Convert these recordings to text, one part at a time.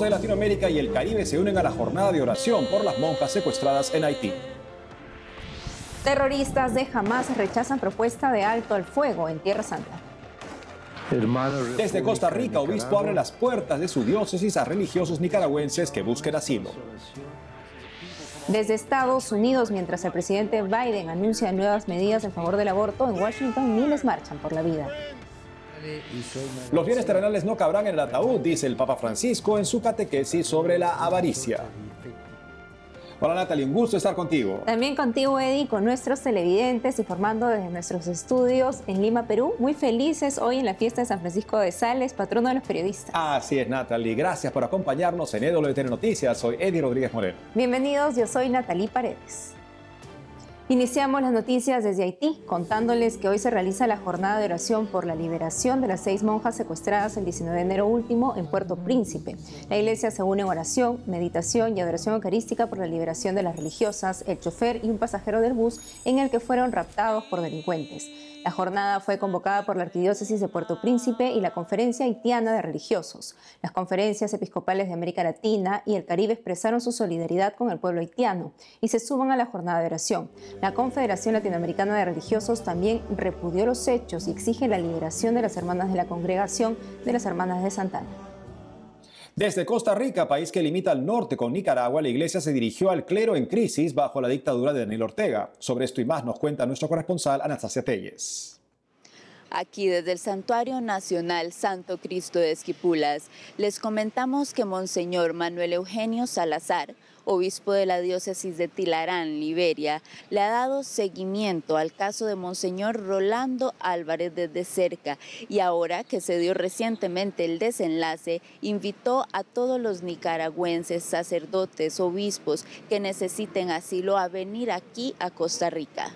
de Latinoamérica y el Caribe se unen a la jornada de oración por las monjas secuestradas en Haití. Terroristas de Hamas rechazan propuesta de alto al fuego en Tierra Santa. Desde Costa Rica, obispo abre las puertas de su diócesis a religiosos nicaragüenses que busquen asilo. Desde Estados Unidos, mientras el presidente Biden anuncia nuevas medidas en favor del aborto, en Washington miles marchan por la vida. Los bienes terrenales no cabrán en el ataúd, dice el Papa Francisco en su catequesis sobre la avaricia. Hola Natalie, un gusto estar contigo. También contigo, Eddie, con nuestros televidentes, informando desde nuestros estudios en Lima, Perú. Muy felices hoy en la fiesta de San Francisco de Sales, patrono de los periodistas. Así es, Natalie. Gracias por acompañarnos en EWTN Noticias. Soy Eddie Rodríguez Moreno. Bienvenidos, yo soy Natalie Paredes. Iniciamos las noticias desde Haití, contándoles que hoy se realiza la jornada de oración por la liberación de las seis monjas secuestradas el 19 de enero último en Puerto Príncipe. La iglesia se une en oración, meditación y adoración eucarística por la liberación de las religiosas, el chofer y un pasajero del bus en el que fueron raptados por delincuentes. La jornada fue convocada por la Arquidiócesis de Puerto Príncipe y la Conferencia Haitiana de Religiosos. Las conferencias episcopales de América Latina y el Caribe expresaron su solidaridad con el pueblo haitiano y se suman a la jornada de oración. La Confederación Latinoamericana de Religiosos también repudió los hechos y exige la liberación de las hermanas de la congregación de las hermanas de Santana. Desde Costa Rica, país que limita al norte con Nicaragua, la iglesia se dirigió al clero en crisis bajo la dictadura de Daniel Ortega. Sobre esto y más nos cuenta nuestro corresponsal Anastasia Telles. Aquí desde el Santuario Nacional Santo Cristo de Esquipulas, les comentamos que Monseñor Manuel Eugenio Salazar, obispo de la diócesis de Tilarán, Liberia, le ha dado seguimiento al caso de Monseñor Rolando Álvarez desde cerca y ahora que se dio recientemente el desenlace, invitó a todos los nicaragüenses, sacerdotes, obispos que necesiten asilo a venir aquí a Costa Rica.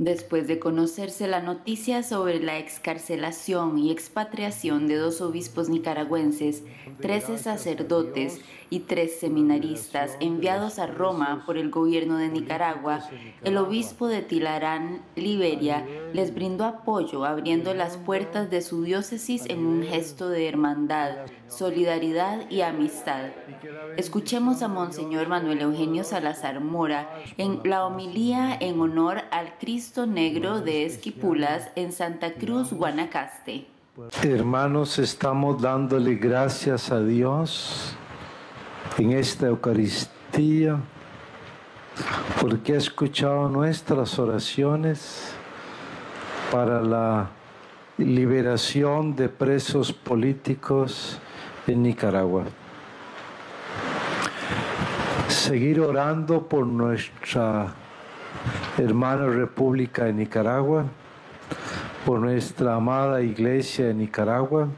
Después de conocerse la noticia sobre la excarcelación y expatriación de dos obispos nicaragüenses, trece sacerdotes y tres seminaristas enviados a Roma por el gobierno de Nicaragua, el obispo de Tilarán, Liberia, les brindó apoyo abriendo las puertas de su diócesis en un gesto de hermandad, solidaridad y amistad. Escuchemos a Monseñor Manuel Eugenio Salazar Mora en la homilía en honor al Cristo Negro de Esquipulas en Santa Cruz, Guanacaste. Hermanos, estamos dándole gracias a Dios en esta Eucaristía, porque ha escuchado nuestras oraciones para la liberación de presos políticos en Nicaragua. Seguir orando por nuestra hermana República de Nicaragua, por nuestra amada Iglesia de Nicaragua,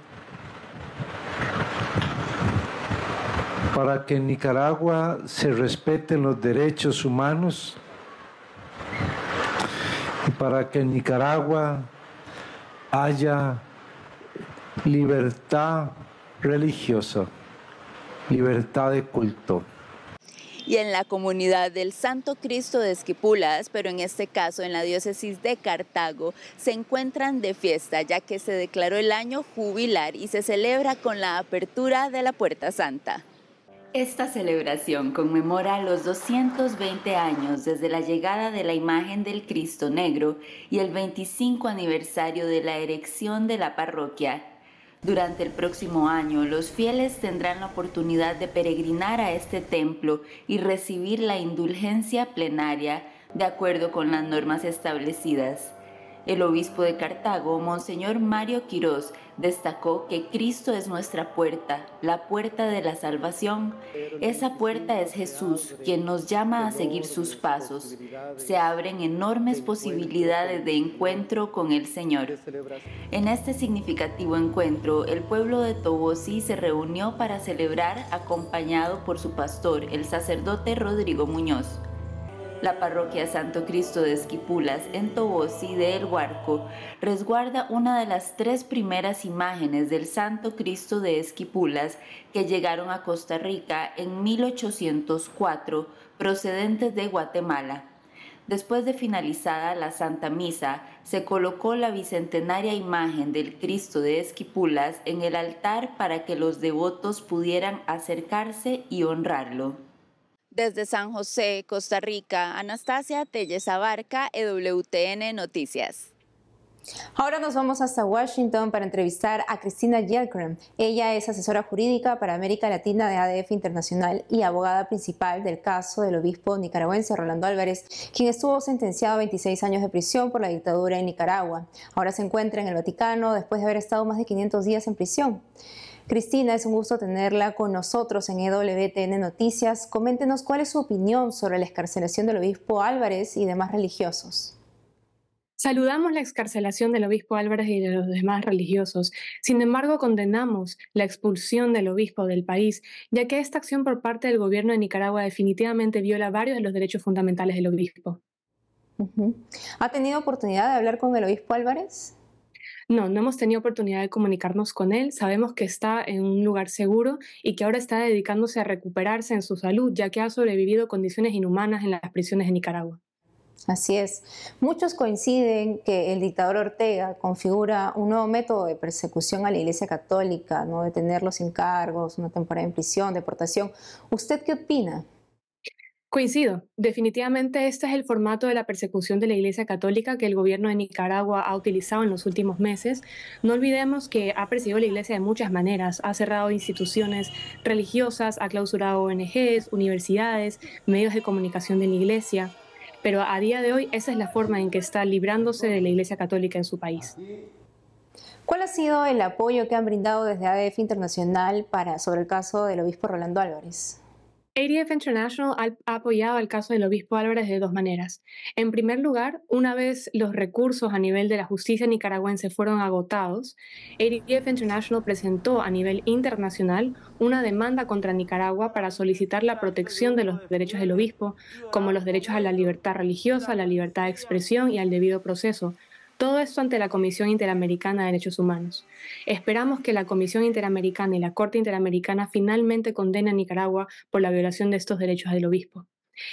para que en Nicaragua se respeten los derechos humanos y para que en Nicaragua haya libertad religiosa, libertad de culto. Y en la comunidad del Santo Cristo de Esquipulas, pero en este caso en la diócesis de Cartago, se encuentran de fiesta ya que se declaró el año jubilar y se celebra con la apertura de la Puerta Santa. Esta celebración conmemora los 220 años desde la llegada de la imagen del Cristo Negro y el 25 aniversario de la erección de la parroquia. Durante el próximo año, los fieles tendrán la oportunidad de peregrinar a este templo y recibir la indulgencia plenaria de acuerdo con las normas establecidas. El obispo de Cartago, Monseñor Mario Quirós, destacó que Cristo es nuestra puerta, la puerta de la salvación. Esa puerta es Jesús, quien nos llama a seguir sus pasos. Se abren enormes posibilidades de encuentro con el Señor. En este significativo encuentro, el pueblo de Tobosi se reunió para celebrar acompañado por su pastor, el sacerdote Rodrigo Muñoz. La parroquia Santo Cristo de Esquipulas en Tobosi de El Huarco resguarda una de las tres primeras imágenes del Santo Cristo de Esquipulas que llegaron a Costa Rica en 1804 procedentes de Guatemala. Después de finalizada la Santa Misa, se colocó la bicentenaria imagen del Cristo de Esquipulas en el altar para que los devotos pudieran acercarse y honrarlo. Desde San José, Costa Rica, Anastasia Telles Abarca, EWTN Noticias. Ahora nos vamos hasta Washington para entrevistar a Cristina Yelgren. Ella es asesora jurídica para América Latina de ADF Internacional y abogada principal del caso del obispo nicaragüense Rolando Álvarez, quien estuvo sentenciado a 26 años de prisión por la dictadura en Nicaragua. Ahora se encuentra en el Vaticano después de haber estado más de 500 días en prisión. Cristina, es un gusto tenerla con nosotros en EWTN Noticias. Coméntenos cuál es su opinión sobre la escarcelación del obispo Álvarez y demás religiosos. Saludamos la excarcelación del obispo Álvarez y de los demás religiosos. Sin embargo, condenamos la expulsión del obispo del país, ya que esta acción por parte del gobierno de Nicaragua definitivamente viola varios de los derechos fundamentales del obispo. ¿Ha tenido oportunidad de hablar con el obispo Álvarez? No, no hemos tenido oportunidad de comunicarnos con él. Sabemos que está en un lugar seguro y que ahora está dedicándose a recuperarse en su salud, ya que ha sobrevivido condiciones inhumanas en las prisiones de Nicaragua. Así es. Muchos coinciden que el dictador Ortega configura un nuevo método de persecución a la Iglesia Católica, no detenerlos sin cargos, una temporada en prisión, deportación. ¿Usted qué opina? Coincido. Definitivamente este es el formato de la persecución de la Iglesia Católica que el gobierno de Nicaragua ha utilizado en los últimos meses. No olvidemos que ha perseguido la Iglesia de muchas maneras. Ha cerrado instituciones religiosas, ha clausurado ONGs, universidades, medios de comunicación de la Iglesia pero a día de hoy esa es la forma en que está librándose de la Iglesia Católica en su país. ¿Cuál ha sido el apoyo que han brindado desde ADF Internacional para, sobre el caso del obispo Rolando Álvarez? ADF International ha apoyado el caso del obispo Álvarez de dos maneras. En primer lugar, una vez los recursos a nivel de la justicia nicaragüense fueron agotados, ADF International presentó a nivel internacional una demanda contra Nicaragua para solicitar la protección de los derechos del obispo, como los derechos a la libertad religiosa, a la libertad de expresión y al debido proceso, todo esto ante la Comisión Interamericana de Derechos Humanos. Esperamos que la Comisión Interamericana y la Corte Interamericana finalmente condenen a Nicaragua por la violación de estos derechos del obispo.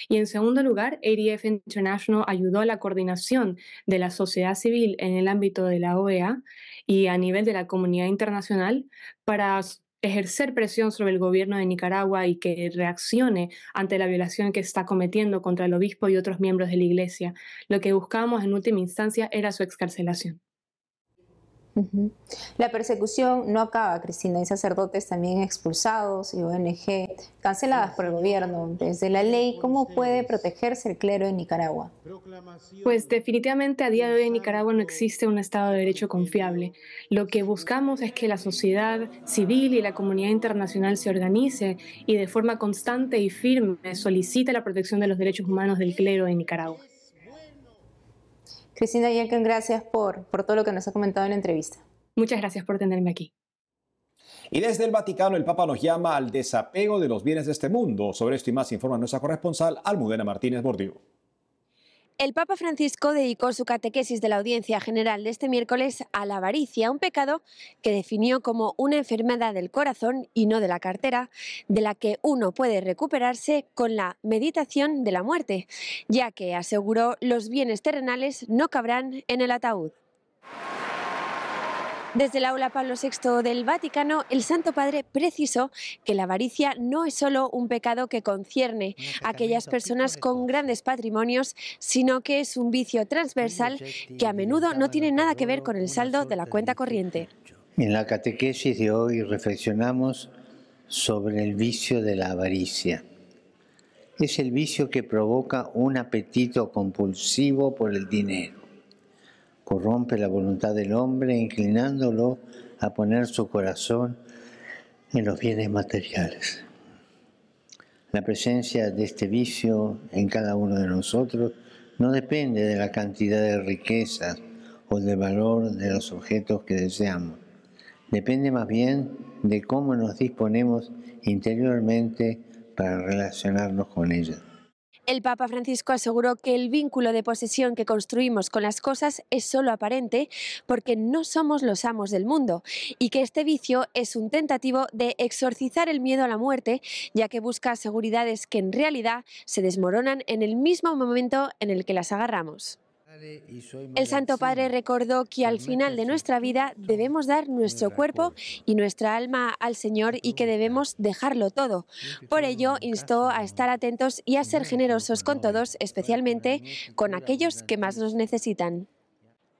Y en segundo lugar, ADF International ayudó a la coordinación de la sociedad civil en el ámbito de la OEA y a nivel de la comunidad internacional para ejercer presión sobre el gobierno de Nicaragua y que reaccione ante la violación que está cometiendo contra el obispo y otros miembros de la Iglesia. Lo que buscábamos en última instancia era su excarcelación. La persecución no acaba, Cristina. Hay sacerdotes también expulsados y ONG canceladas por el gobierno. Desde la ley, ¿cómo puede protegerse el clero en Nicaragua? Pues definitivamente a día de hoy en Nicaragua no existe un Estado de Derecho confiable. Lo que buscamos es que la sociedad civil y la comunidad internacional se organice y de forma constante y firme solicite la protección de los derechos humanos del clero en Nicaragua. Cristina Yelken, gracias por, por todo lo que nos ha comentado en la entrevista. Muchas gracias por tenerme aquí. Y desde el Vaticano el Papa nos llama al desapego de los bienes de este mundo. Sobre esto y más informa nuestra corresponsal Almudena Martínez Bordío. El Papa Francisco dedicó su catequesis de la audiencia general de este miércoles a la avaricia, un pecado que definió como una enfermedad del corazón y no de la cartera, de la que uno puede recuperarse con la meditación de la muerte, ya que aseguró los bienes terrenales no cabrán en el ataúd. Desde el aula Pablo VI del Vaticano, el Santo Padre precisó que la avaricia no es solo un pecado que concierne a aquellas personas con grandes patrimonios, sino que es un vicio transversal que a menudo no tiene nada que ver con el saldo de la cuenta corriente. En la catequesis de hoy reflexionamos sobre el vicio de la avaricia. Es el vicio que provoca un apetito compulsivo por el dinero corrompe la voluntad del hombre inclinándolo a poner su corazón en los bienes materiales. La presencia de este vicio en cada uno de nosotros no depende de la cantidad de riquezas o del valor de los objetos que deseamos. Depende más bien de cómo nos disponemos interiormente para relacionarnos con ellos. El Papa Francisco aseguró que el vínculo de posesión que construimos con las cosas es solo aparente porque no somos los amos del mundo y que este vicio es un tentativo de exorcizar el miedo a la muerte, ya que busca seguridades que en realidad se desmoronan en el mismo momento en el que las agarramos. El Santo Padre recordó que al final de nuestra vida debemos dar nuestro cuerpo y nuestra alma al Señor y que debemos dejarlo todo. Por ello, instó a estar atentos y a ser generosos con todos, especialmente con aquellos que más nos necesitan.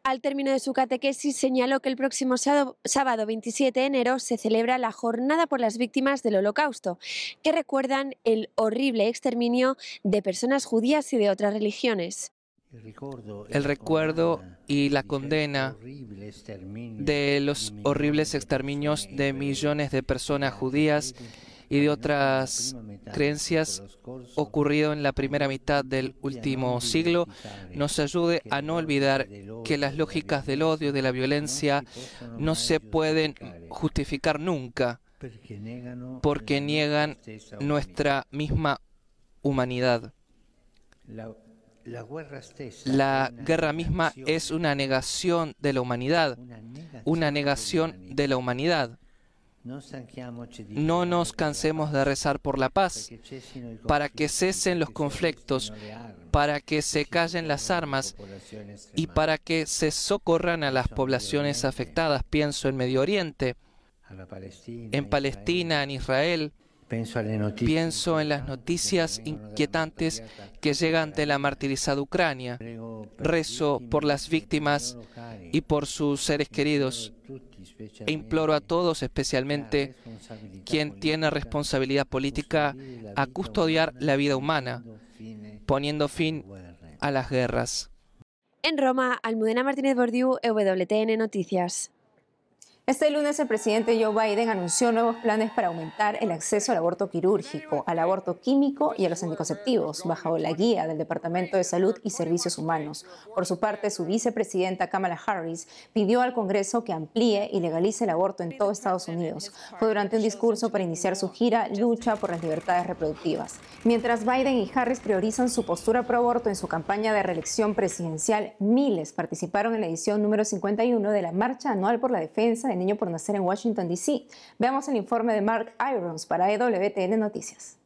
Al término de su catequesis señaló que el próximo sábado 27 de enero se celebra la Jornada por las Víctimas del Holocausto, que recuerdan el horrible exterminio de personas judías y de otras religiones. El recuerdo y la condena. de los horribles exterminios de millones de personas judías y de otras creencias ocurrido en la primera mitad del último siglo. nos ayude a no olvidar que las lógicas del odio y de la violencia no se pueden justificar nunca porque niegan nuestra misma humanidad. La guerra misma es una negación de la humanidad, una negación de la humanidad. No nos cansemos de rezar por la paz, para que cesen los conflictos, para que se callen las armas y para que se socorran a las poblaciones afectadas. Pienso en Medio Oriente, en Palestina, en Israel, Pienso en las noticias inquietantes que llegan de la martirizada Ucrania. Rezo por las víctimas y por sus seres queridos. E imploro a todos, especialmente quien tiene responsabilidad política, a custodiar la vida humana, poniendo fin a las guerras. En Roma, Almudena Martínez Bordiú, WTN Noticias. Este lunes el presidente Joe Biden anunció nuevos planes para aumentar el acceso al aborto quirúrgico, al aborto químico y a los anticonceptivos, bajo la guía del Departamento de Salud y Servicios Humanos. Por su parte, su vicepresidenta Kamala Harris pidió al Congreso que amplíe y legalice el aborto en todo Estados Unidos. Fue durante un discurso para iniciar su gira Lucha por las Libertades Reproductivas. Mientras Biden y Harris priorizan su postura pro aborto en su campaña de reelección presidencial, miles participaron en la edición número 51 de la Marcha Anual por la Defensa de niño por nacer en Washington, D.C. Veamos el informe de Mark Irons para EWTN Noticias.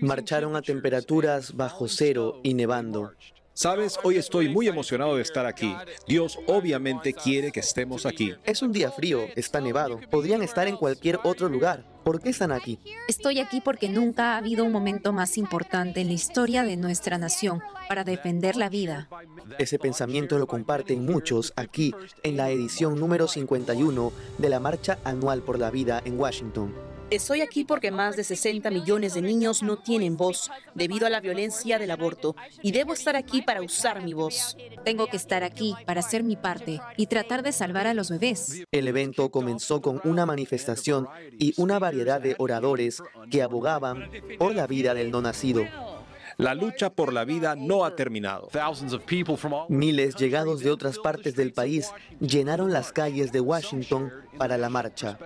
Marcharon a temperaturas bajo cero y nevando. Sabes, hoy estoy muy emocionado de estar aquí. Dios obviamente quiere que estemos aquí. Es un día frío, está nevado. Podrían estar en cualquier otro lugar. ¿Por qué están aquí? Estoy aquí porque nunca ha habido un momento más importante en la historia de nuestra nación para defender la vida. Ese pensamiento lo comparten muchos aquí en la edición número 51 de la Marcha Anual por la Vida en Washington. Estoy aquí porque más de 60 millones de niños no tienen voz debido a la violencia del aborto y debo estar aquí para usar mi voz. Tengo que estar aquí para hacer mi parte y tratar de salvar a los bebés. El evento comenzó con una manifestación y una variedad de oradores que abogaban por la vida del no nacido. La lucha por la vida no ha terminado. Miles llegados de otras partes del país llenaron las calles de Washington para la marcha.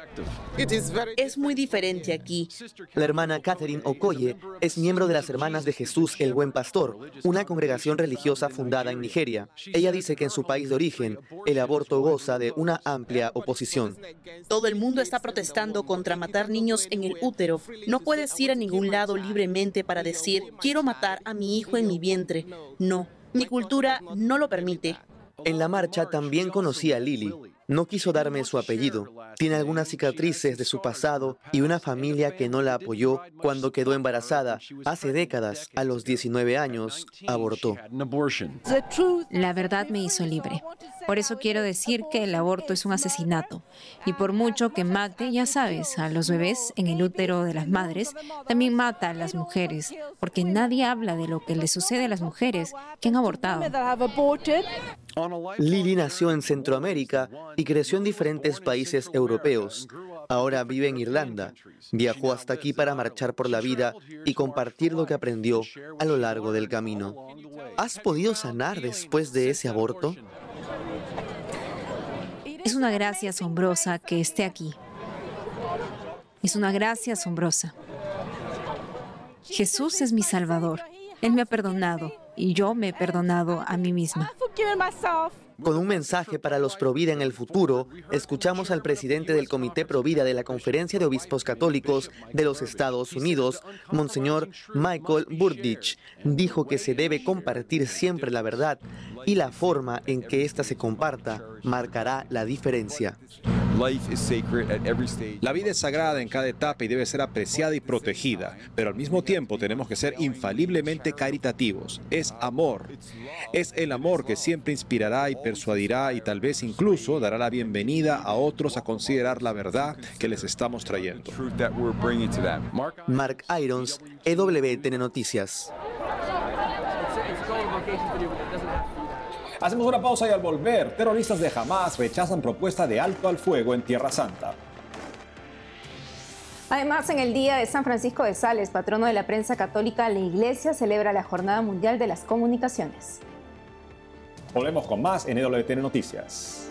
Es muy diferente aquí. La hermana Catherine Okoye es miembro de las Hermanas de Jesús el Buen Pastor, una congregación religiosa fundada en Nigeria. Ella dice que en su país de origen el aborto goza de una amplia oposición. Todo el mundo está protestando contra matar niños en el útero. No puedes ir a ningún lado libremente para decir, quiero matar a mi hijo en mi vientre. No, mi cultura no lo permite. En la marcha también conocí a Lily, no quiso darme su apellido. Tiene algunas cicatrices de su pasado y una familia que no la apoyó cuando quedó embarazada. Hace décadas, a los 19 años, abortó. La verdad me hizo libre. Por eso quiero decir que el aborto es un asesinato. Y por mucho que mate, ya sabes, a los bebés en el útero de las madres, también mata a las mujeres, porque nadie habla de lo que le sucede a las mujeres que han abortado. Lily nació en Centroamérica y creció en diferentes países europeos. Ahora vive en Irlanda. Viajó hasta aquí para marchar por la vida y compartir lo que aprendió a lo largo del camino. ¿Has podido sanar después de ese aborto? Es una gracia asombrosa que esté aquí. Es una gracia asombrosa. Jesús es mi Salvador. Él me ha perdonado y yo me he perdonado a mí misma. Con un mensaje para los Provida en el futuro, escuchamos al presidente del Comité Provida de la Conferencia de Obispos Católicos de los Estados Unidos, Monseñor Michael Burdich. Dijo que se debe compartir siempre la verdad y la forma en que ésta se comparta marcará la diferencia. La vida es sagrada en cada etapa y debe ser apreciada y protegida, pero al mismo tiempo tenemos que ser infaliblemente caritativos. Es amor. Es el amor que siempre inspirará y persuadirá y tal vez incluso dará la bienvenida a otros a considerar la verdad que les estamos trayendo. Mark Irons, EWTN Noticias. Hacemos una pausa y al volver, terroristas de Hamas rechazan propuesta de alto al fuego en Tierra Santa. Además, en el Día de San Francisco de Sales, patrono de la prensa católica, la Iglesia celebra la Jornada Mundial de las Comunicaciones. Volvemos con más en EWTN Noticias.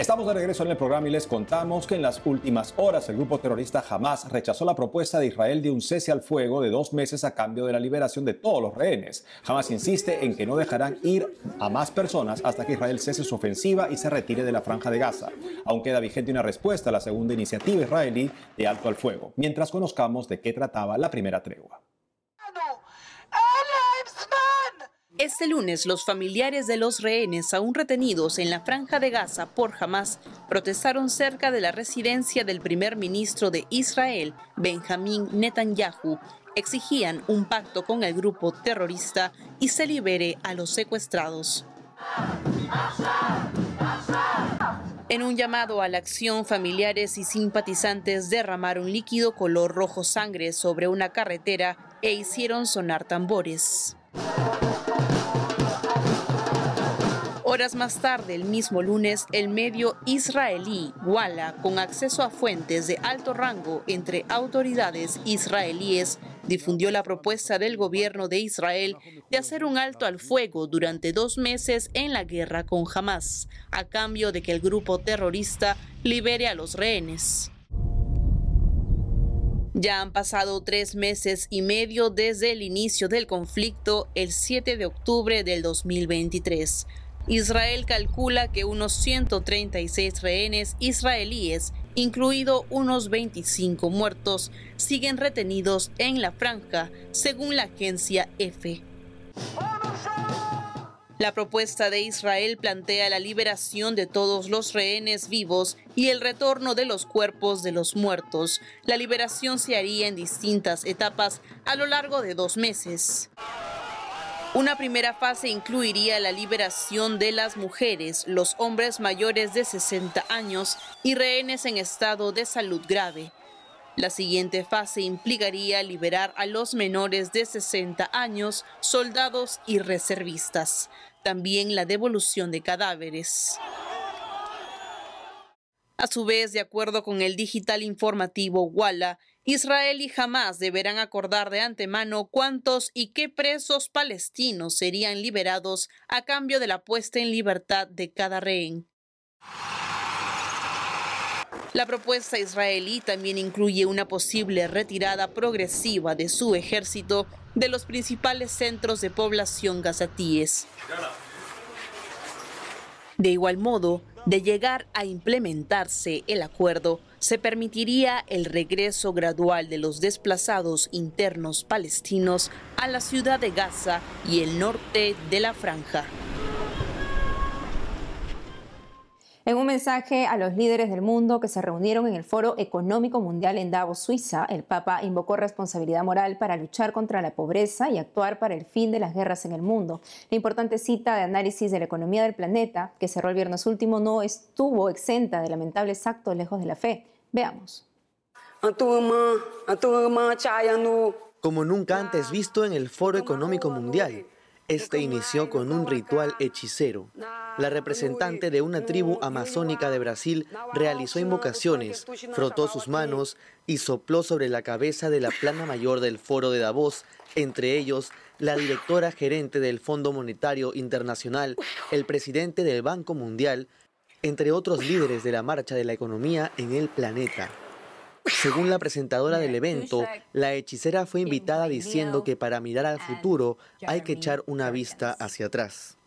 Estamos de regreso en el programa y les contamos que en las últimas horas el grupo terrorista Hamas rechazó la propuesta de Israel de un cese al fuego de dos meses a cambio de la liberación de todos los rehenes. Hamas insiste en que no dejarán ir a más personas hasta que Israel cese su ofensiva y se retire de la franja de Gaza. Aún queda vigente una respuesta a la segunda iniciativa israelí de alto al fuego, mientras conozcamos de qué trataba la primera tregua. Este lunes, los familiares de los rehenes aún retenidos en la franja de Gaza por Hamas protestaron cerca de la residencia del primer ministro de Israel, Benjamín Netanyahu. Exigían un pacto con el grupo terrorista y se libere a los secuestrados. En un llamado a la acción, familiares y simpatizantes derramaron líquido color rojo sangre sobre una carretera e hicieron sonar tambores. Horas más tarde, el mismo lunes, el medio israelí Walla, con acceso a fuentes de alto rango entre autoridades israelíes, difundió la propuesta del gobierno de Israel de hacer un alto al fuego durante dos meses en la guerra con Hamas, a cambio de que el grupo terrorista libere a los rehenes. Ya han pasado tres meses y medio desde el inicio del conflicto, el 7 de octubre del 2023. Israel calcula que unos 136 rehenes israelíes, incluido unos 25 muertos, siguen retenidos en la franja, según la agencia EFE. La propuesta de Israel plantea la liberación de todos los rehenes vivos y el retorno de los cuerpos de los muertos. La liberación se haría en distintas etapas a lo largo de dos meses. Una primera fase incluiría la liberación de las mujeres, los hombres mayores de 60 años y rehenes en estado de salud grave. La siguiente fase implicaría liberar a los menores de 60 años, soldados y reservistas. También la devolución de cadáveres. A su vez, de acuerdo con el digital informativo Walla, Israel y Hamas deberán acordar de antemano cuántos y qué presos palestinos serían liberados a cambio de la puesta en libertad de cada rehén. La propuesta israelí también incluye una posible retirada progresiva de su ejército de los principales centros de población gazatíes. De igual modo, de llegar a implementarse el acuerdo, se permitiría el regreso gradual de los desplazados internos palestinos a la ciudad de Gaza y el norte de la franja. En un mensaje a los líderes del mundo que se reunieron en el Foro Económico Mundial en Davos, Suiza, el Papa invocó responsabilidad moral para luchar contra la pobreza y actuar para el fin de las guerras en el mundo. La importante cita de análisis de la economía del planeta, que cerró el viernes último, no estuvo exenta de lamentables actos lejos de la fe. Veamos. Como nunca antes visto en el Foro Económico Mundial, este inició con un ritual hechicero. La representante de una tribu amazónica de Brasil realizó invocaciones, frotó sus manos y sopló sobre la cabeza de la plana mayor del foro de Davos, entre ellos la directora gerente del Fondo Monetario Internacional, el presidente del Banco Mundial, entre otros líderes de la marcha de la economía en el planeta. Según la presentadora del evento, la hechicera fue invitada diciendo que para mirar al futuro hay que echar una vista hacia atrás.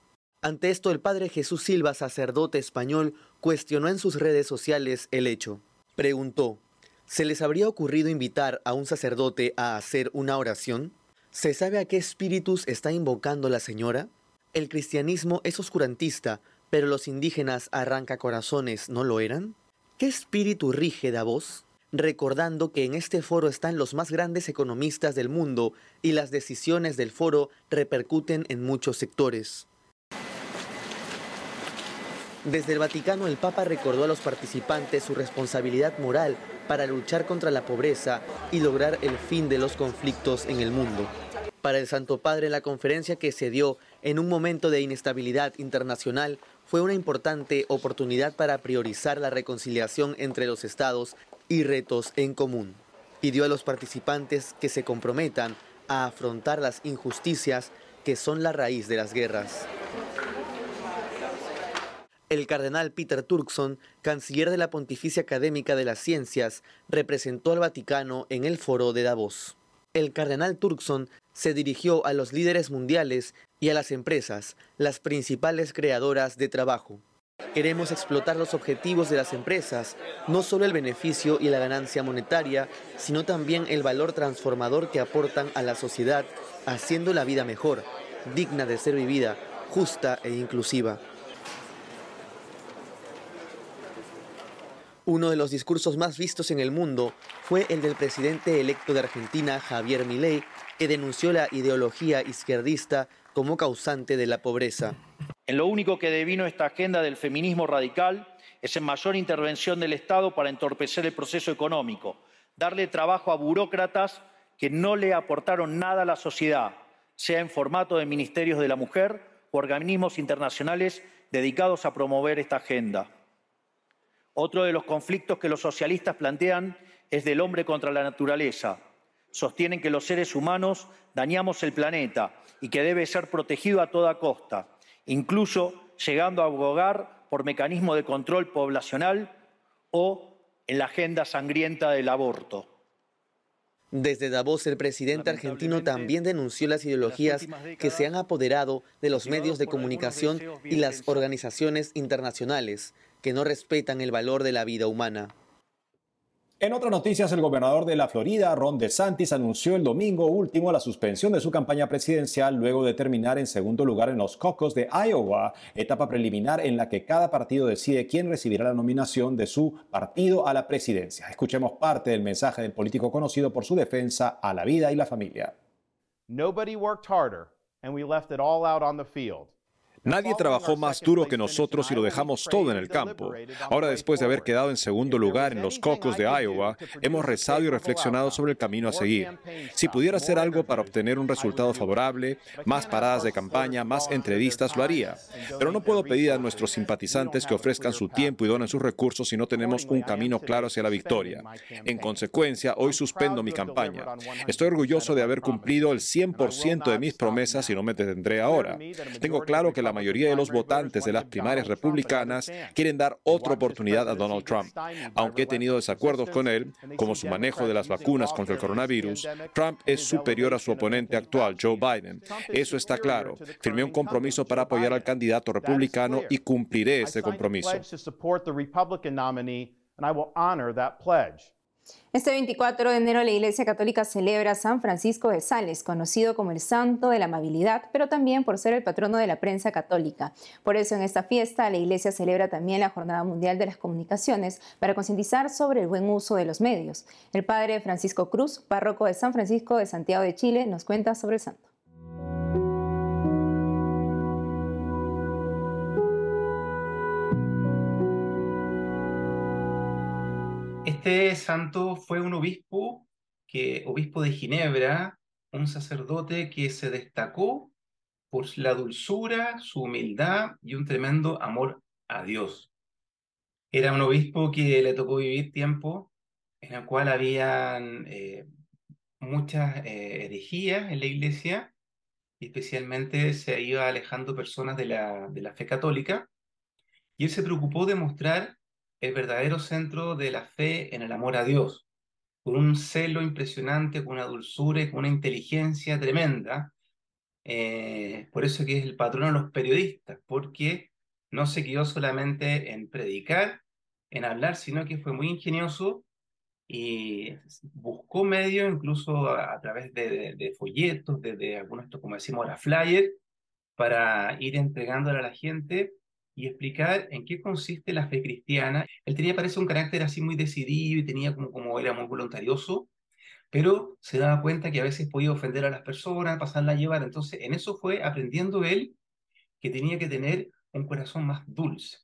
Ante esto, el padre Jesús Silva, sacerdote español, cuestionó en sus redes sociales el hecho. Preguntó, ¿se les habría ocurrido invitar a un sacerdote a hacer una oración? ¿Se sabe a qué espíritus está invocando la señora? El cristianismo es oscurantista, pero los indígenas arranca corazones no lo eran. ¿Qué espíritu rige Davos? Recordando que en este foro están los más grandes economistas del mundo y las decisiones del foro repercuten en muchos sectores. Desde el Vaticano el Papa recordó a los participantes su responsabilidad moral para luchar contra la pobreza y lograr el fin de los conflictos en el mundo. Para el Santo Padre, la conferencia que se dio en un momento de inestabilidad internacional fue una importante oportunidad para priorizar la reconciliación entre los estados y retos en común. Pidió a los participantes que se comprometan a afrontar las injusticias que son la raíz de las guerras. El cardenal Peter Turkson, canciller de la Pontificia Académica de las Ciencias, representó al Vaticano en el foro de Davos. El cardenal Turkson se dirigió a los líderes mundiales y a las empresas, las principales creadoras de trabajo. Queremos explotar los objetivos de las empresas, no solo el beneficio y la ganancia monetaria, sino también el valor transformador que aportan a la sociedad, haciendo la vida mejor, digna de ser vivida, justa e inclusiva. Uno de los discursos más vistos en el mundo fue el del presidente electo de Argentina, Javier Milei, que denunció la ideología izquierdista como causante de la pobreza. En lo único que devino esta agenda del feminismo radical es en mayor intervención del Estado para entorpecer el proceso económico, darle trabajo a burócratas que no le aportaron nada a la sociedad, sea en formato de ministerios de la mujer o organismos internacionales dedicados a promover esta agenda. Otro de los conflictos que los socialistas plantean es del hombre contra la naturaleza. Sostienen que los seres humanos dañamos el planeta y que debe ser protegido a toda costa, incluso llegando a abogar por mecanismos de control poblacional o en la agenda sangrienta del aborto. Desde Davos, el presidente argentino también denunció las ideologías que se han apoderado de los medios de comunicación y las organizaciones internacionales, que no respetan el valor de la vida humana. En otras noticias, el gobernador de la Florida, Ron DeSantis, anunció el domingo último la suspensión de su campaña presidencial luego de terminar en segundo lugar en los cocos de Iowa, etapa preliminar en la que cada partido decide quién recibirá la nominación de su partido a la presidencia. Escuchemos parte del mensaje del político conocido por su defensa a la vida y la familia. Nobody worked harder, and we left it all out on the field. Nadie trabajó más duro que nosotros y lo dejamos todo en el campo. Ahora, después de haber quedado en segundo lugar en los cocos de Iowa, hemos rezado y reflexionado sobre el camino a seguir. Si pudiera hacer algo para obtener un resultado favorable, más paradas de campaña, más entrevistas, lo haría. Pero no puedo pedir a nuestros simpatizantes que ofrezcan su tiempo y donen sus recursos si no tenemos un camino claro hacia la victoria. En consecuencia, hoy suspendo mi campaña. Estoy orgulloso de haber cumplido el 100% de mis promesas y no me detendré ahora. Tengo claro que la la mayoría de los votantes de las primarias republicanas quieren dar otra oportunidad a Donald Trump. Aunque he tenido desacuerdos con él, como su manejo de las vacunas contra el coronavirus, Trump es superior a su oponente actual, Joe Biden. Eso está claro. Firmé un compromiso para apoyar al candidato republicano y cumpliré ese compromiso. Este 24 de enero la Iglesia Católica celebra San Francisco de Sales, conocido como el Santo de la Amabilidad, pero también por ser el patrono de la prensa católica. Por eso en esta fiesta la Iglesia celebra también la Jornada Mundial de las Comunicaciones para concientizar sobre el buen uso de los medios. El padre Francisco Cruz, párroco de San Francisco de Santiago de Chile, nos cuenta sobre el santo. Este santo fue un obispo, que, obispo de Ginebra, un sacerdote que se destacó por la dulzura, su humildad y un tremendo amor a Dios. Era un obispo que le tocó vivir tiempo en el cual habían eh, muchas eh, herejías en la iglesia y especialmente se iba alejando personas de la, de la fe católica, y él se preocupó de mostrar el verdadero centro de la fe en el amor a Dios, con un celo impresionante, con una dulzura y con una inteligencia tremenda. Eh, por eso que es el patrón de los periodistas, porque no se quedó solamente en predicar, en hablar, sino que fue muy ingenioso y buscó medios, incluso a, través de, folletos, de, algunos, como decimos ahora, flyers, para ir entregándole a la gente y explicar en qué consiste la fe cristiana. Él tenía, parece, un carácter así muy decidido y tenía como, como era muy voluntarioso, pero se daba cuenta que a veces podía ofender a las personas, pasarla a llevar. Entonces, en eso fue aprendiendo él que tenía que tener un corazón más dulce.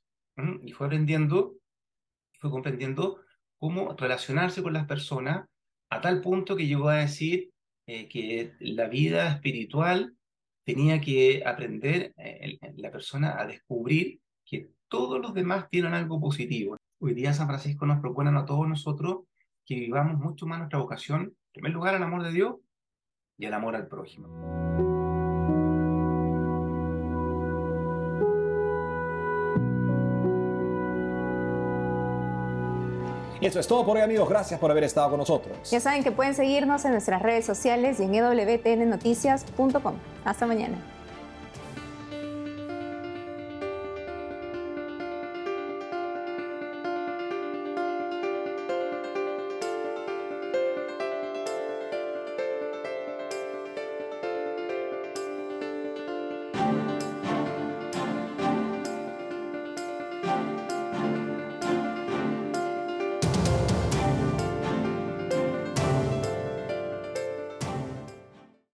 Y fue aprendiendo, fue comprendiendo cómo relacionarse con las personas a tal punto que llegó a decir eh, que la vida espiritual tenía que aprender eh, la persona a descubrir que todos los demás tienen algo positivo. Hoy día San Francisco nos propone a todos nosotros que vivamos mucho más nuestra vocación, en primer lugar al amor de Dios y al amor al prójimo. Y eso es todo por hoy amigos, gracias por haber estado con nosotros. Ya saben que pueden seguirnos en nuestras redes sociales y en wtnnoticias.com. Hasta mañana.